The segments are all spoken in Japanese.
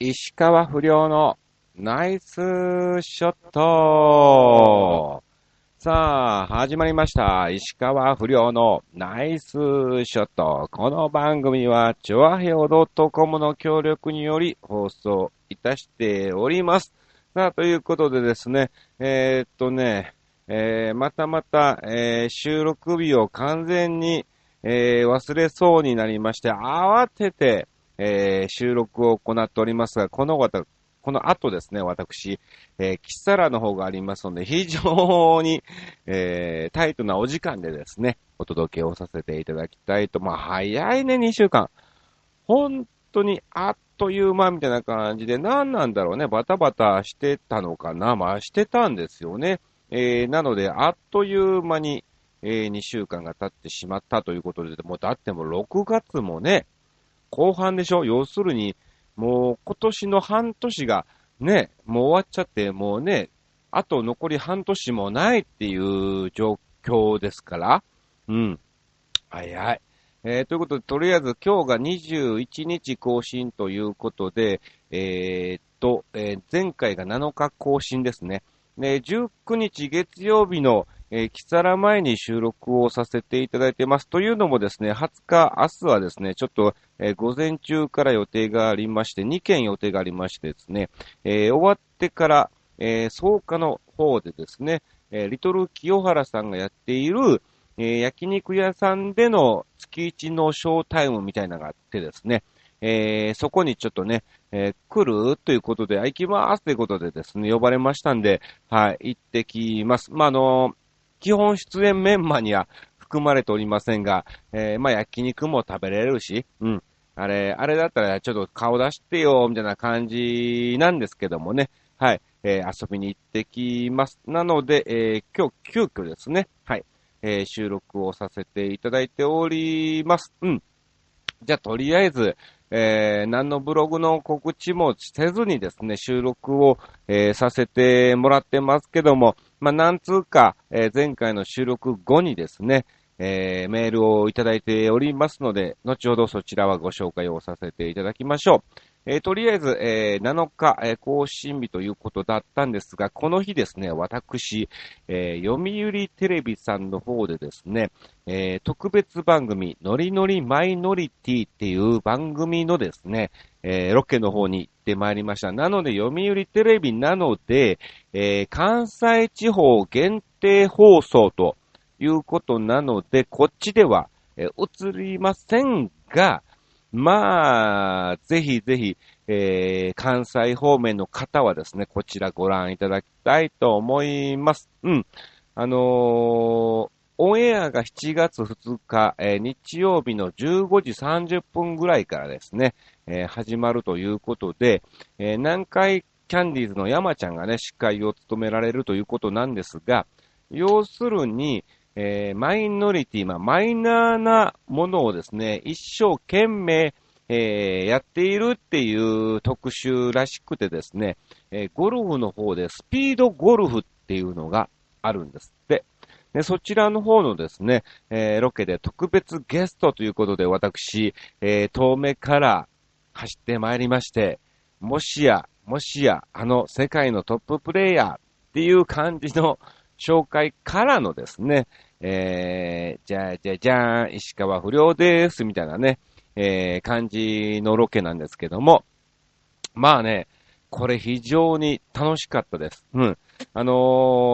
石川不良のナイスショットさあ、始まりました。石川不良のナイスショット。この番組は、チョアヘオ .com の協力により放送いたしております。さあ、ということでですね、えー、っとね、えー、またまた、えー、収録日を完全に、えー、忘れそうになりまして、慌てて、えー、収録を行っておりますが、このわた、この後ですね、私、えー、キサラの方がありますので、非常に、えー、タイトなお時間でですね、お届けをさせていただきたいと、まあ、早いね、2週間。本当にあっという間みたいな感じで、何なんだろうね、バタバタしてたのかな、まあ、してたんですよね。えー、なので、あっという間に、えー、2週間が経ってしまったということで、もうだってもう6月もね、後半でしょ？要するに、もう今年の半年がね、もう終わっちゃって、もうね、あと残り半年もないっていう状況ですから、うん。早いはい。えー、ということで、とりあえず今日が21日更新ということで、えー、っと、えー前回が7日更新ですね。で、19日月曜日の、えー、キサラ前に収録をさせていただいてます。というのもですね、20日、明日はですね、ちょっと、えー午前中から予定がありまして、2件予定がありましてですね、えー終わってから、えー、草加の方でですね、えーリトル清原さんがやっている、えー焼肉屋さんでの月一のショータイムみたいなのがあってですね、えーそこにちょっとね、えー来るということで、行きますということでですね、呼ばれましたんで、はい、行ってきます。まあ、あの基本出演メンマには含まれておりませんが、えーまあ、焼肉も食べれるし、うん。あれ、あれだったらちょっと顔出してよ、みたいな感じなんですけどもね。はい。えー遊びに行ってきます。なので、えー今日急遽ですね。はい。えー収録をさせていただいております。うん。じゃあ、とりあえず、えー何のブログの告知もせずにですね、収録を、えーさせてもらってますけども、まあ、なんつうか、えー前回の収録後にですね、えーメールをいただいておりますので、後ほどそちらはご紹介をさせていただきましょう。えーとりあえず、えー7日、えー更新日ということだったんですが、この日ですね、私、え読売テレビさんの方でですね、え特別番組、ノリノリマイノリティっていう番組のですね、えロケの方に行ってまいりました。なので、読売テレビなので、え関西地方限定放送ということなので、こっちでは、え映りませんが、まあ、ぜひぜひ、えー関西方面の方はですね、こちらご覧いただきたいと思います。うん。あのーオンエアが7月2日、えー日曜日の15時30分ぐらいからですね、えー始まるということで、えー南海キャンディーズの山ちゃんがね、司会を務められるということなんですが、要するに、えーマイノリティ、まあ、マイナーなものをですね、一生懸命、えーやっているっていう特集らしくてですね、えーゴルフの方でスピードゴルフっていうのがあるんですって。で、そちらの方のですね、えロケで特別ゲストということで私、え遠目から走ってまいりまして、もしや、もしや、あの世界のトッププレイヤーっていう感じの紹介からのですね、えー、じゃあじゃじゃーん、石川不良です、みたいなね、えー、感じのロケなんですけども、まあね、これ非常に楽しかったです。うん。あの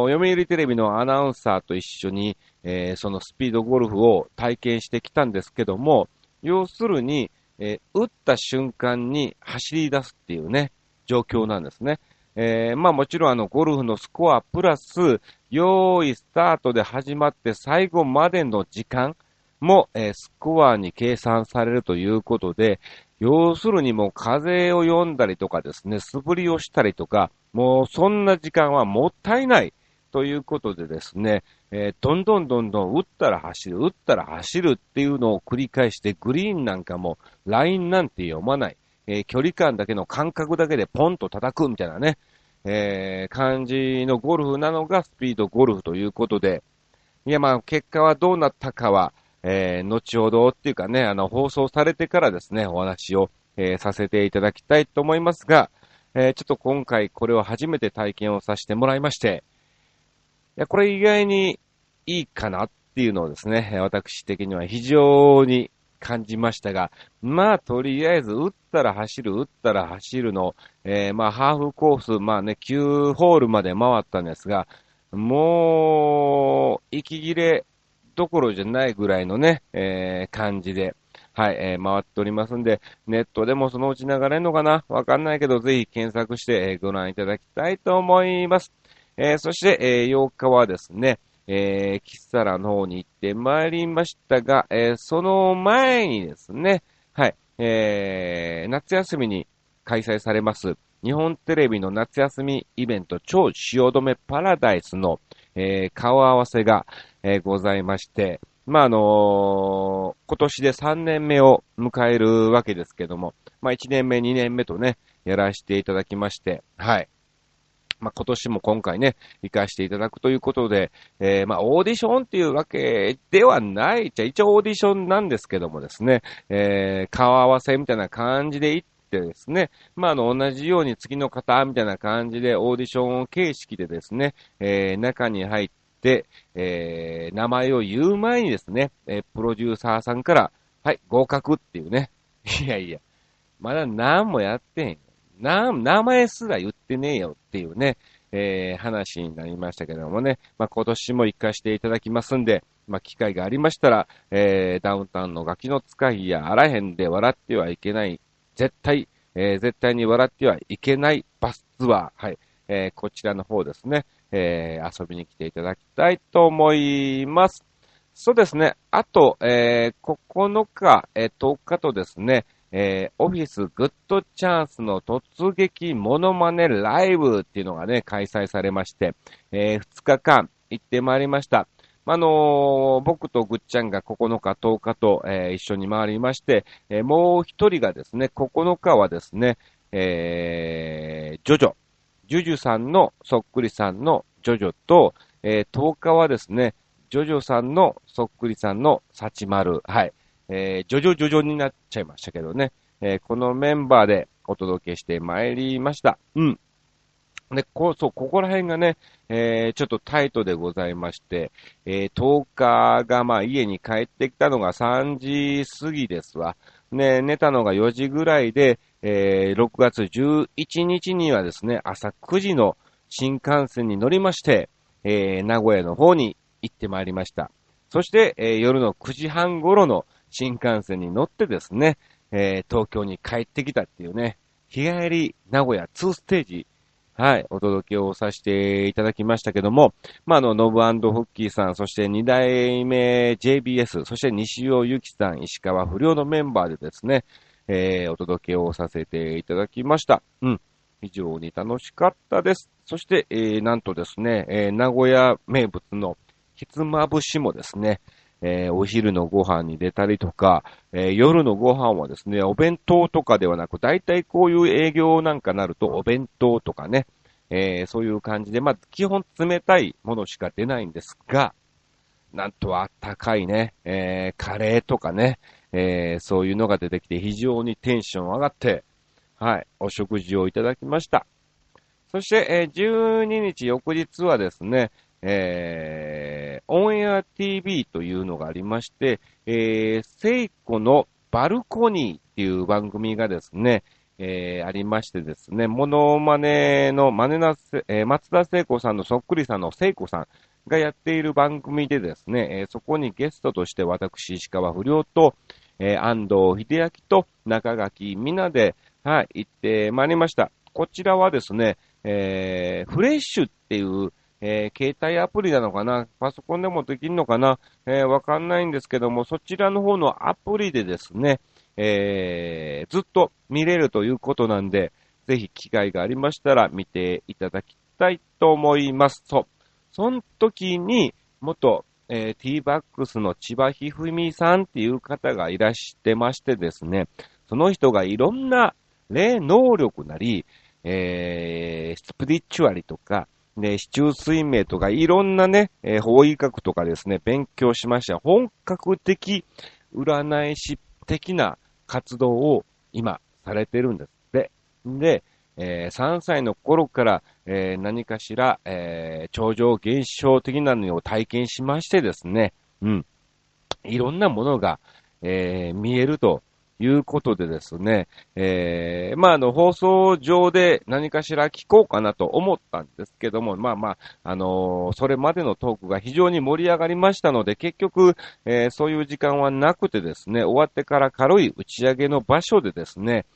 ー読売テレビのアナウンサーと一緒に、えーそのスピードゴルフを体験してきたんですけども、要するに、えー打った瞬間に走り出すっていうね、状況なんですね。えーまあもちろんあのゴルフのスコアプラス、用意スタートで始まって最後までの時間も、えースコアに計算されるということで、要するにもう風を読んだりとかですね、素振りをしたりとか、もうそんな時間はもったいないということでですね、えーどんどんどんどん打ったら走る、打ったら走るっていうのを繰り返して、グリーンなんかもラインなんて読まない、えー距離感だけの感覚だけでポンと叩くみたいなね、えー感じのゴルフなのがスピードゴルフということで、いやまあ結果はどうなったかは、えー後ほどっていうかね、あの放送されてからですね、お話をえー、させていただきたいと思いますが、えー、ちょっと今回これを初めて体験をさせてもらいまして、いや、これ意外にいいかなっていうのをですね、私的には非常に感じましたが、まあ、とりあえず、打ったら走る、打ったら走るの、えー、まあ、ハーフコース、まあね、9ホールまで回ったんですが、もう、息切れどころじゃないぐらいのね、えー、感じで、はい、えー、回っておりますんで、ネットでもそのうち流れるのかな？わかんないけど、ぜひ検索して、えー、ご覧いただきたいと思います。えー、そして、えー、8日はですね、えー、キッサラの方に行ってまいりましたが、えー、その前にですね、はい、えー、夏休みに開催されます、日本テレビの夏休みイベント、超汐留パラダイスの、えー、顔合わせが、えー、ございまして、まあ、あのー、今年で3年目を迎えるわけですけども、まあ、1年目、2年目とね、やらせていただきまして、はい。まあ、今年も今回ね、行かせていただくということで、えー、まあ、オーディションっていうわけではないじゃ、一応オーディションなんですけどもですね、えー、顔合わせみたいな感じで行ってですね、まあ、あの、同じように次の方みたいな感じでオーディション形式でですね、えー、中に入って、えー、名前を言う前にですね、えー、プロデューサーさんから、はい、合格っていうね。いやいや、まだ何もやってへん。な、名前すら言ってねえよっていうね、えー、話になりましたけどもね、まあ、今年も行かしていただきますんで、まあ、機会がありましたら、えー、ダウンタウンのガキの使いやあらへんで笑ってはいけない、絶対、えー、絶対に笑ってはいけない。バスツアー、はい、えー、こちらの方ですね、えー、遊びに来ていただきたいと思います。そうですね。あと、えー、9日、え、10日とですね、えー、オフィスグッドチャンスの突撃モノマネライブっていうのがね、開催されまして、えー、2日間行ってまいりました。あのー、僕とぐっちゃんが9日、10日と、えー、一緒に回りまして、えー、もう一人がですね、9日はですね、えー、ジョジョ、ジュジュさんのそっくりさんのジョジョと、えー、10日はですね、ジョジョさんのそっくりさんのサチマル。はい。えー、ジョジョジョジョになっちゃいましたけどね。えー、このメンバーでお届けしてまいりました。うん。で、こう、そう、ここら辺がね、えー、ちょっとタイトでございまして、えー、10日が、まあ、家に帰ってきたのが3時過ぎですわ。ね、寝たのが4時ぐらいで、えー、6月11日にはですね、朝9時の新幹線に乗りまして、えー、名古屋の方に行ってまいりました。そして、えー、夜の9時半頃の新幹線に乗ってですね、えー、東京に帰ってきたっていうね、日帰り名古屋2ステージ、はい、お届けをさせていただきましたけども、まあ、あの、ノブフッキーさん、そして2代目 JBS、そして西尾由紀さん、石川不良のメンバーでですね、えー、お届けをさせていただきました。うん。非常に楽しかったです。そして、えー、なんとですね、えー、名古屋名物のひつまぶしもですね、えー、お昼のご飯に出たりとか、えー、夜のご飯はですね、お弁当とかではなく、大体こういう営業なんかなるとお弁当とかね、えー、そういう感じで、まあ、基本冷たいものしか出ないんですが、なんとあったかいね、えー、カレーとかね、えー、そういうのが出てきて非常にテンション上がって、はい、お食事をいただきました。そして、えー、12日翌日はですね、えー、オンエア TV というのがありまして、えー、セイコのバルコニーっていう番組がですね、えー、ありましてですね、モノマネのマネな、えー、松田聖子さんのそっくりさんの聖子さんがやっている番組でですね、えー、そこにゲストとして私、石川不良と、えー、安藤秀明と中垣みなで、はい、行ってまいりました。こちらはですね、えー、フレッシュっていう、えー、携帯アプリなのかな？パソコンでもできるのかな？えー、わかんないんですけども、そちらの方のアプリでですね、えー、ずっと見れるということなんで、ぜひ機会がありましたら見ていただきたいと思います。そう。その時に、元、えー、ティーバックスの千葉ひふみさんっていう方がいらしてましてですね、その人がいろんな霊能力なり、えー、スピリチュアリとか、ね、市中水明とか、いろんなね、えー、法医学とかですね、勉強しました。本格的占い師的な活動を今されてるんですって。で、えー、3歳の頃から、えー、何かしら、えー、超常現象的なのを体験しましてですね、うん。いろんなものが、え、見えるということでですね、えー、まあ、あの、放送上で何かしら聞こうかなと思ったんですけども、まあまあ、あのー、それまでのトークが非常に盛り上がりましたので、結局、えー、そういう時間はなくてですね、終わってから軽い打ち上げの場所でですね、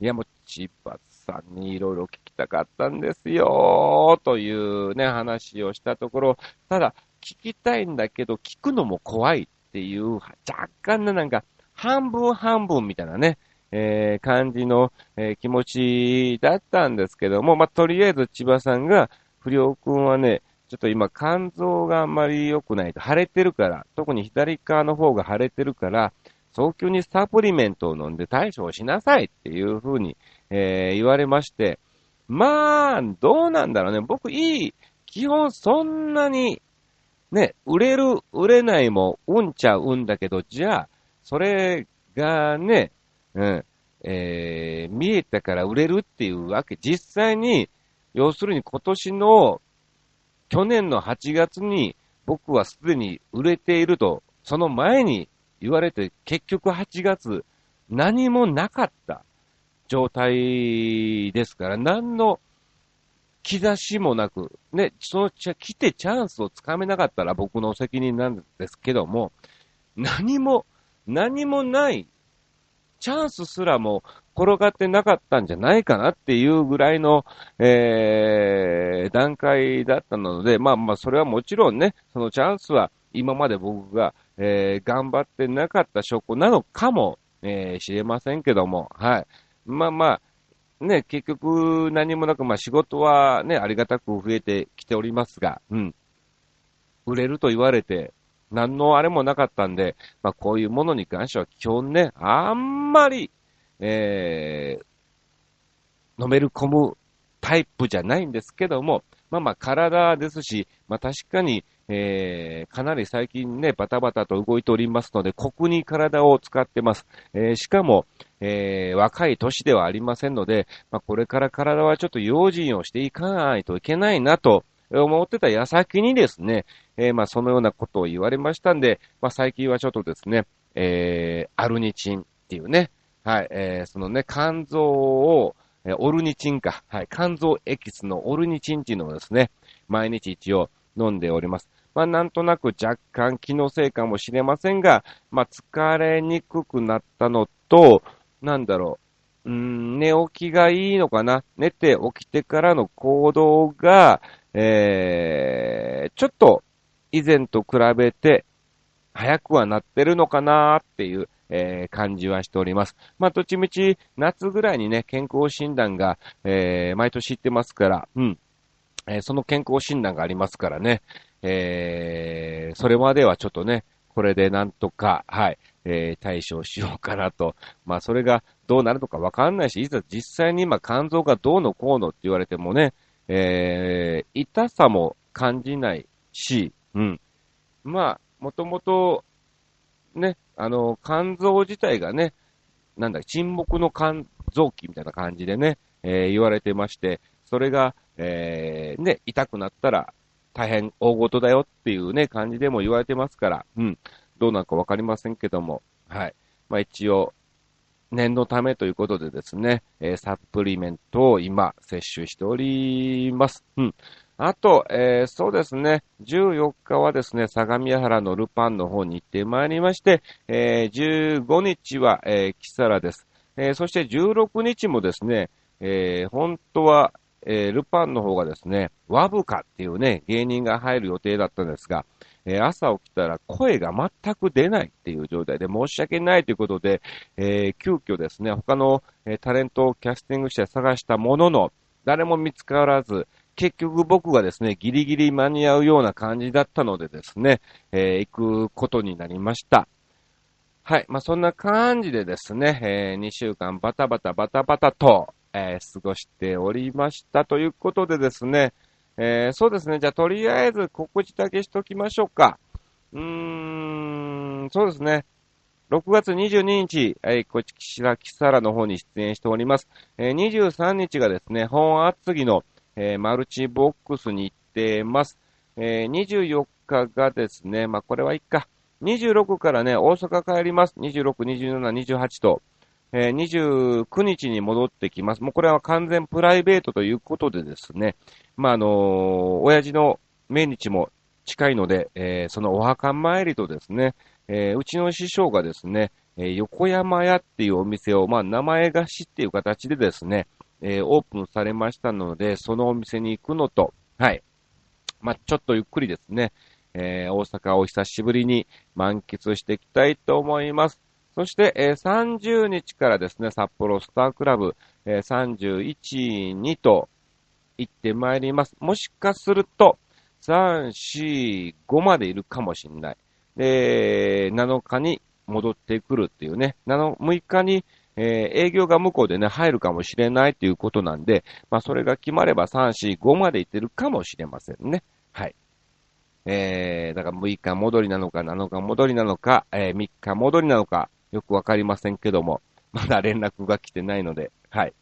いやもう、千葉さんにいろいろ聞きたかったんですよ、というね、話をしたところ、ただ、聞きたいんだけど、聞くのも怖いっていう、若干ななんか、半分半分みたいなね、えー、感じの、えー、気持ちだったんですけども、まあ、とりあえず千葉さんが、不良くんはね、ちょっと今肝臓があんまり良くないと、腫れてるから、特に左側の方が腫れてるから、早急にサプリメントを飲んで対処をしなさいっていう風に、えー、言われまして、まあ、どうなんだろうね。僕いい、基本そんなに、ね、売れる、売れないもうんちゃうんだけど、じゃあ、それがね、うん、えー、見えたから売れるっていうわけ。実際に、要するに今年の、去年の8月に僕はすでに売れていると、その前に言われて、結局8月、何もなかった状態ですから、何の兆しもなく、ね、その、来てチャンスをつかめなかったら僕の責任なんですけども、何も、何もない、チャンスすらも転がってなかったんじゃないかなっていうぐらいの、えー、段階だったので、まあまあ、それはもちろんね、そのチャンスは今まで僕が、えー、頑張ってなかった証拠なのかも、えー、知れませんけども、はい。まあまあ、ね、結局何もなく、まあ仕事はね、ありがたく増えてきておりますが、うん。売れると言われて、何のあれもなかったんで、まあこういうものに関しては基本ね、あんまり、えー、のめる込むタイプじゃないんですけども、まあまあ体ですし、まあ確かに、えー、かなり最近ね、バタバタと動いておりますので、酷に体を使ってます。えー、しかも、えー、若い年ではありませんので、まあ、これから体はちょっと用心をしていかないといけないなと思ってた矢先にですね、えー、まあ、そのようなことを言われましたんで、まあ、最近はちょっとですね、えー、アルニチンっていうね、はい、えー、そのね、肝臓を、えオルニチンか、はい、肝臓エキスのオルニチンっていうのをですね、毎日一応飲んでおります。まあ、なんとなく若干気のせいかもしれませんが、まあ、疲れにくくなったのと、なんだろう、うん、寝起きがいいのかな寝て起きてからの行動が、えー、ちょっと以前と比べて早くはなってるのかなーっていう、えー、感じはしております。まあ、どっちみち夏ぐらいにね、健康診断が、えー、毎年行ってますから、うん。えー、その健康診断がありますからね、えー、それまではちょっとね、これでなんとか、はい、えー、対処しようかなと。まあ、それがどうなるのかわかんないし、いざ実際に今肝臓がどうのこうのって言われてもね、えー、痛さも感じないし、うん。まあ、もともと、ね、あの、肝臓自体がね、なんだ、沈黙の肝臓器みたいな感じでね、えー、言われてまして、それが、えー、ね、痛くなったら大変大事だよっていうね、感じでも言われてますから、うん。どうなるかわかりませんけども、はい。まあ一応、念のためということでですね、えー、サプリメントを今摂取しております。うん。あと、えー、そうですね、14日はですね、相模原のルパンの方に行ってまいりまして、えー、15日は、えー、キサラです。えー、そして16日もですね、えー、本当は、えー、ルパンの方がですね、ワブカっていうね、芸人が入る予定だったんですが、え、朝起きたら声が全く出ないっていう状態で申し訳ないということで、え、急遽ですね、他の、え、タレントをキャスティングして探したものの、誰も見つからず、結局僕がですね、ギリギリ間に合うような感じだったのでですね、えー、行くことになりました。はい。まあ、そんな感じでですね、えー、2週間バタバタバタバタと、えー、過ごしておりましたということでですね、えー、そうですね。じゃあ、とりあえず告知だけしときましょうか。うーん、そうですね。6月22日、えー、こちら、キサラの方に出演しております。えー、23日がですね、本厚木の、えー、マルチボックスに行ってます。えー、24日がですね、まあ、これはいいか。26からね、大阪帰ります。26、27、28と、えー、29日に戻ってきます。もうこれは完全プライベートということでですね、まあ、あのー、親父の命日も近いので、えー、そのお墓参りとですね、えー、うちの師匠がですね、え、横山屋っていうお店を、まあ、名前貸しっていう形でですね、えー、オープンされましたので、そのお店に行くのと、はい。まあ、ちょっとゆっくりですね、えー、大阪を久しぶりに満喫していきたいと思います。そして、えー、30日からですね、札幌スタークラブ、えー、31、2と行ってまいります。もしかすると、3、4、5までいるかもしれない。で、7日に戻ってくるっていうね、7 6日に、えー、営業が向こうでね、入るかもしれないということなんで、まあ、それが決まれば3、4、5まで行ってるかもしれませんね。はい。えー、だから6日戻りなのか、7日戻りなのか、えー、3日戻りなのか、よくわかりませんけども、まだ連絡が来てないので、はい。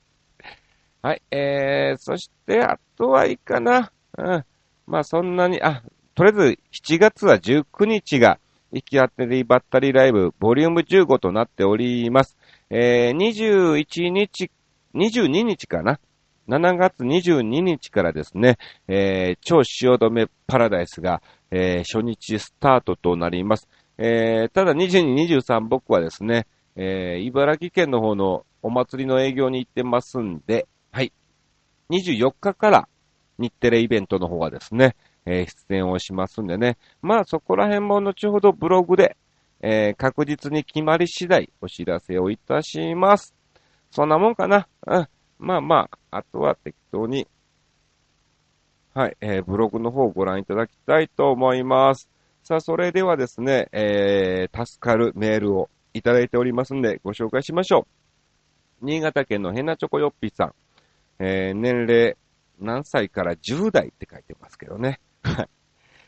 はい、えー、そして、あとはいいかな。うん。まあそんなに、あ、とりあえず7月は19日が、行き当たりバッタリライブ、ボリューム15となっております。えー、21日、22日かな？7月22日からですね、えー、超汐留パラダイスが、えー、初日スタートとなります。えー、ただ22、23僕はですね、え、茨城県の方のお祭りの営業に行ってますんで、はい。24日から日テレイベントの方がですね、え、出演をしますんでね。まあそこら辺も後ほどブログで、えー、確実に決まり次第お知らせをいたします。そんなもんかな。うん。まあまあ、あとは適当に、はい、えー、ブログの方をご覧いただきたいと思います。さあ、それではですね、えー、助かるメールをいただいておりますんで、ご紹介しましょう。新潟県のヘナチョコヨッピーさん。えー、年齢何歳から10代って書いてますけどね。はい。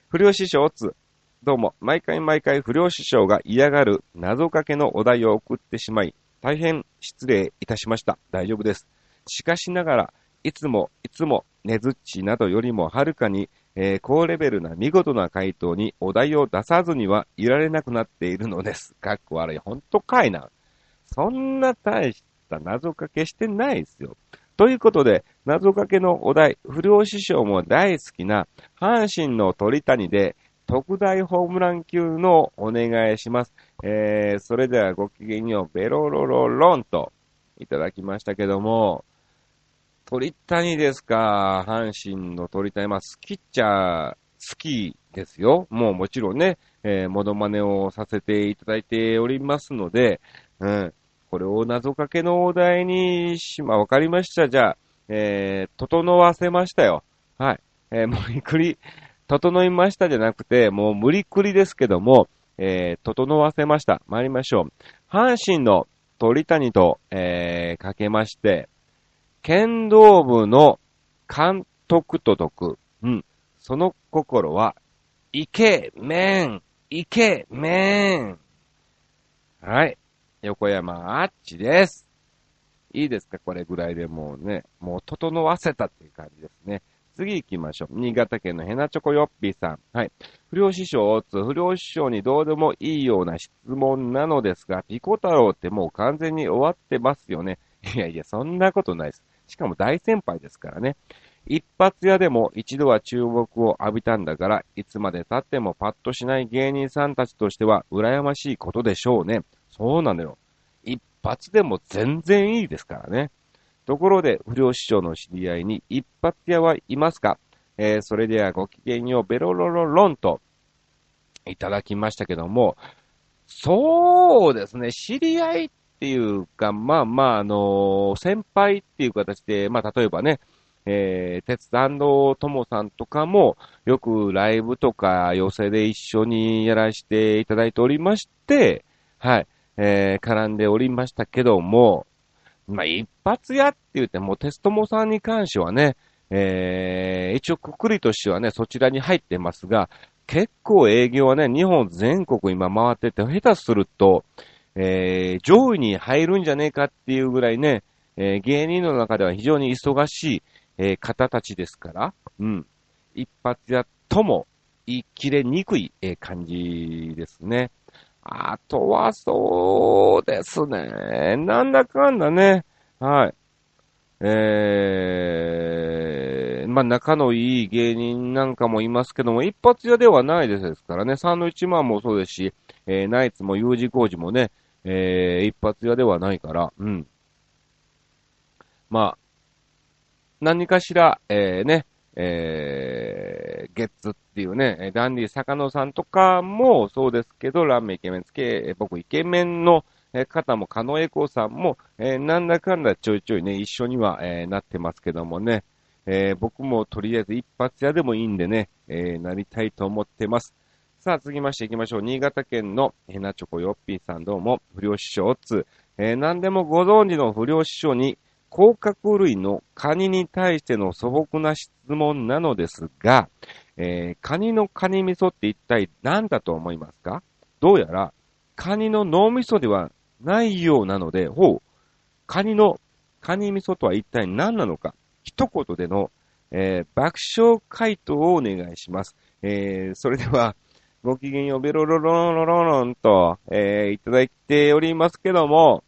不良師匠つ、どうも、毎回毎回不良師匠が嫌がる謎かけのお題を送ってしまい、大変失礼いたしました。大丈夫です。しかしながら、いつも、いつも、ねずっちなどよりもはるかにえー、高レベルな見事な回答にお題を出さずにはいられなくなっているのです。かっこ悪い。ほんとかいな。そんな大した謎かけしてないですよ。ということで、謎かけのお題、不良師匠も大好きな阪神の鳥谷で特大ホームラン級のお願いします。えー、それではごきげんよう、ベロロロロンといただきましたけども、鳥谷ですか？阪神の鳥谷。まあ、好きっちゃ、好きですよ。もうもちろんね、えー、モノマネをさせていただいておりますので、うん。これを謎かけのお題にし、まあ、わかりました。じゃあ、えー、整わせましたよ。はい。えー、無理くり、整いましたじゃなくて、もう無理くりですけども、えー、整わせました。参りましょう。阪神の鳥谷と、えー、かけまして、剣道部の監督と解く。うん。その心は、イケメン、イケメン。はい。横山あっちです。いいですか？これぐらいでもうね、もう整わせたっていう感じですね。次行きましょう。新潟県のヘナチョコヨッピーさん。はい。不良師匠つ、不良師匠にどうでもいいような質問なのですが、ピコ太郎ってもう完全に終わってますよね。いやいや、そんなことないです。しかも大先輩ですからね。一発屋でも一度は注目を浴びたんだから、いつまで経ってもパッとしない芸人さんたちとしては羨ましいことでしょうね。そうなのよ。一発でも全然いいですからね。ところで、不良師匠の知り合いに一発屋はいますか？えー、それではごきげんよう、ベロロロロンと、いただきましたけども、そうですね、知り合いっていうか、まあまあ、あのー、先輩っていう形で、まあ例えばね、えー、鉄腕の友さんとかも、よくライブとか寄せで一緒にやらせていただいておりまして、はい、えー、絡んでおりましたけども、まあ一発やって言っても、テストモさんに関してはね、えー、一応くくりとしてはね、そちらに入ってますが、結構営業はね、日本全国今回ってて、下手すると、えー、上位に入るんじゃねえかっていうぐらいね、えー、芸人の中では非常に忙しい、えー、方たちですから、うん。一発やとも言い切れにくい、えー、感じですね。あとはそうですね。なんだかんだね。はい。えー、まあ仲のいい芸人なんかもいますけども、一発屋ではないですからね。サンドイッチマンもそうですし、えー、ナイツも U 字工事もね、えー、一発屋ではないから、うん。まあ、何かしら、えー、ね、えー、ゲッツっていうね、ダンディ坂野さんとかもそうですけど、ラーメンイケメンつけ、僕イケメンの方も、カノエコさんも、えー、なんだかんだちょいちょいね、一緒には、えー、なってますけどもね、えー、僕もとりあえず一発屋でもいいんでね、えー、なりたいと思ってます。さあ、続きまして行きましょう。新潟県のヘナチョコヨッピーさんどうも、不良師匠つ、えー、何でもご存知の不良師匠に、甲殻類のカニに対しての素朴な質問なのですが、えー、カニのカニ味噌って一体何だと思いますか？どうやら、カニの脳味噌ではないようなので、ほう、カニのカニ味噌とは一体何なのか、一言での、えー、爆笑回答をお願いします。えー、それでは、ごきげんよう、ベロロロロロロンと、えー、いただいておりますけども、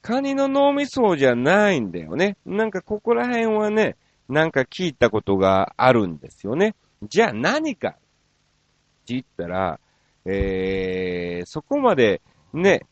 カニの脳みそじゃないんだよね。なんかここら辺はね、なんか聞いたことがあるんですよね。じゃあ何かって言ったら、えー、そこまでね、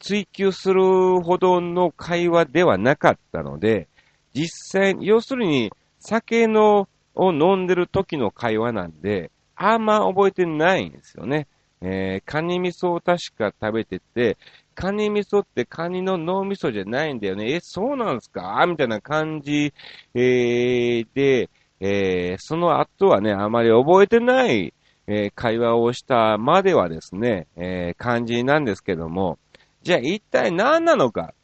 追求するほどの会話ではなかったので、実際、要するに酒のを飲んでる時の会話なんで、あんま覚えてないんですよね。えー、カニ味噌を確か食べてて、カニ味噌ってカニの脳味噌じゃないんだよね。え、そうなんですか？みたいな感じ、えー、で、えー、その後はね、あまり覚えてない、えー、会話をしたまではですね、え、感じなんですけども、じゃあ一体何なのか？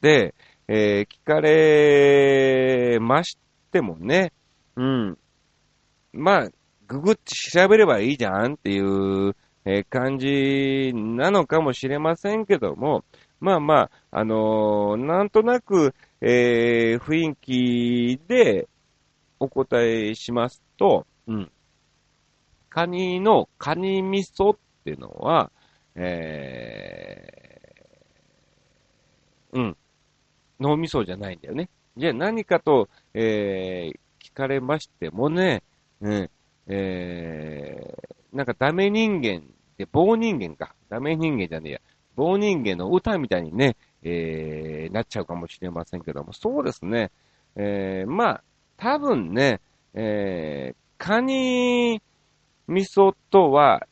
で、え、聞かれましてもね、うん。まあ、ググって調べればいいじゃんっていうえ感じなのかもしれませんけども、まあまあ、あのー、なんとなく、えー、雰囲気でお答えしますと、うん。カニのカニ味噌っていうのは、えー、うん。脳味噌じゃないんだよね。じゃあ何かと、えー、聞かれましてもね、うん、えー、なんかダメ人間で、棒人間か。ダメ人間じゃねえや。棒人間の歌みたいにね、えー、なっちゃうかもしれませんけども、そうですね。えー、まあ、多分ね、えー、カニ味噌とは、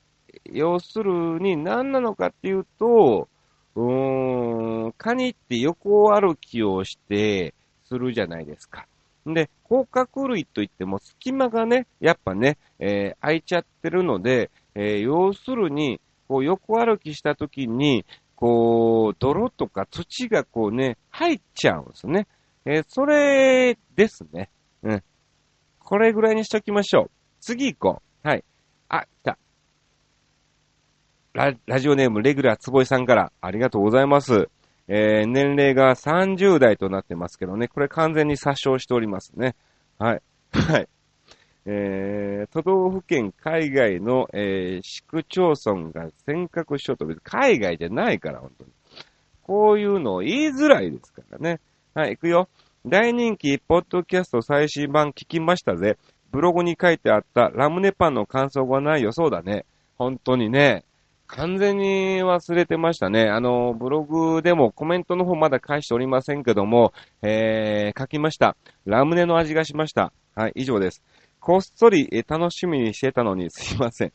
要するに何なのかっていうと、うーん、カニって横歩きをしてするじゃないですか。で、甲殻類といっても隙間がね、やっぱね、えー、空いちゃってるので、えー、要するに、こう横歩きした時に、こう、泥とか土がこうね、入っちゃうんですね。えー、それですね。うん。これぐらいにしときましょう。次行こう。はい。あ、来た。ララジオネームレギュラーつぼいさんからありがとうございます。えー、年齢が30代となってますけどね、これ完全に殺傷しておりますね。はい。はい。えー、都道府県海外の、えー、市区町村が尖閣諸島、海外じゃないから、本当に。こういうのを言いづらいですからね。はい、行くよ。大人気ポッドキャスト最新版聞きましたぜ。ブログに書いてあったラムネパンの感想がないよ。そうだね。本当にね。完全に忘れてましたね。あの、ブログでもコメントの方まだ返しておりませんけども、えー、書きました。ラムネの味がしました。はい、以上です。こっそり、え楽しみにしてたのにすいません。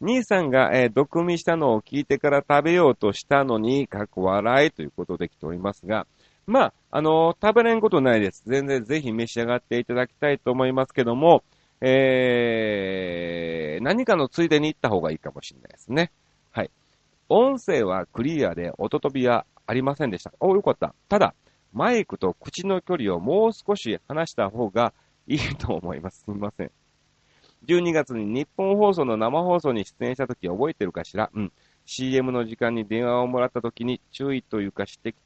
兄さんが、えー、毒味したのを聞いてから食べようとしたのに、かっこ笑いということで来ておりますが、まあ、あのー、食べれんことないです。全然ぜひ召し上がっていただきたいと思いますけども、えー、何かのついでに行った方がいいかもしれないですね。はい音声はクリアで音飛びはありませんでした。お、よかった。ただ、マイクと口の距離をもう少し離した方がいいと思います。すみません。12月に日本放送の生放送に出演した時覚えてるかしら？うん。CM の時間に電話をもらった時に注意というか指摘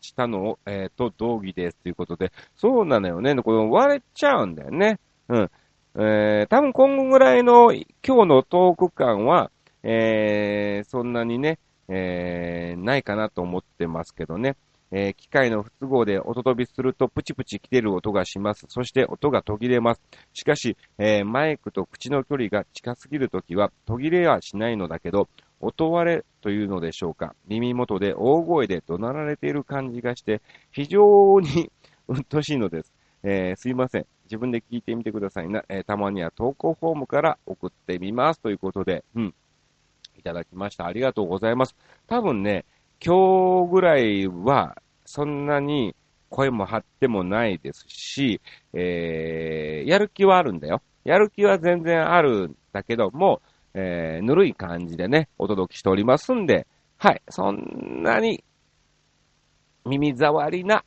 したのを、えー、と同義ですということで、そうなのよね。これ割れちゃうんだよね。うん。えー、多分今後ぐらいの今日のトーク感は、えー、そんなにね、えー、ないかなと思ってますけどね。えー、機械の不都合で音飛びするとプチプチ切れる音がします。そして音が途切れます。しかし、えー、マイクと口の距離が近すぎるときは途切れはしないのだけど、音割れというのでしょうか。耳元で大声で怒鳴られている感じがして、非常にうっとしいのです。えー、すいません。自分で聞いてみてくださいな。え、たまには投稿フォームから送ってみます。ということで、うん。いただきました。ありがとうございます。多分ね、今日ぐらいは、そんなに声も張ってもないですし、えー、やる気はあるんだよ。やる気は全然あるんだけども、えー、ぬるい感じでね、お届けしておりますんで、はい、そんなに耳障りな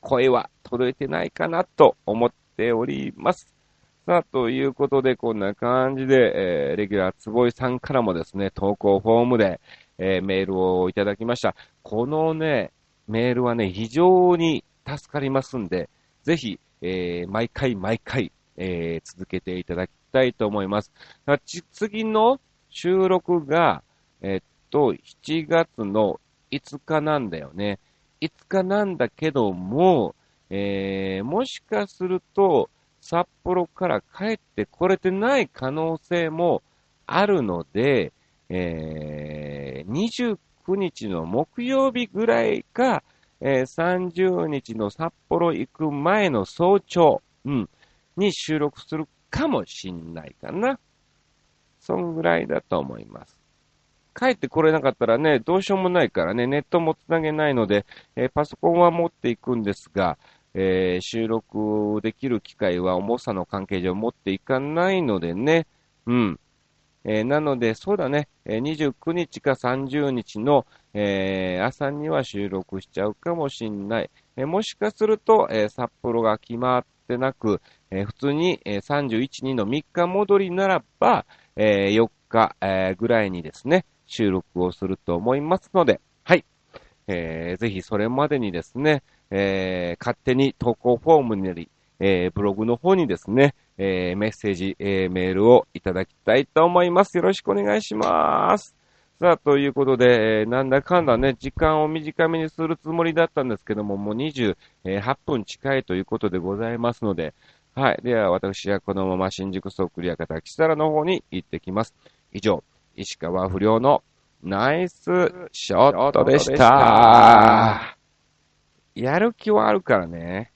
声は届いてないかなと思っております。さあ、ということで、こんな感じで、えー、レギュラーつぼいさんからもですね、投稿フォームで、えー、メールをいただきました。このね、メールはね、非常に助かりますんで、ぜひ、えー、毎回毎回、えー、続けていただきたいと思います。次の収録が、えっと、7月の5日なんだよね。5日なんだけども、えー、もしかすると、札幌から帰ってこれてない可能性もあるので、えー、29日の木曜日ぐらいか、えー、30日の札幌行く前の早朝、うん、に収録するかもしんないかな。そんぐらいだと思います。帰ってこれなかったらね、どうしようもないからね、ネットもつなげないので、えー、パソコンは持っていくんですが、えー、収録できる機会は重さの関係上持っていかないのでね、うん。えー、なので、そうだね、え29日か30日の、えー、朝には収録しちゃうかもしんない。えもしかすると、え札幌が決まってなく、え普通に、え31、2の3日戻りならば、え4日、えぐらいにですね、収録をすると思いますので、はい。えー、ぜひそれまでにですね、えー、勝手に投稿フォームになり、えー、ブログの方にですね、えー、メッセージ、えー、メールをいただきたいと思います。よろしくお願いします。さあ、ということで、えー、なんだかんだね、時間を短めにするつもりだったんですけども、もう28分近いということでございますので、はい。では、私はこのまま新宿ソークリア方、キサラの方に行ってきます。以上、石川不良のナイスショットでした。やる気はあるからね。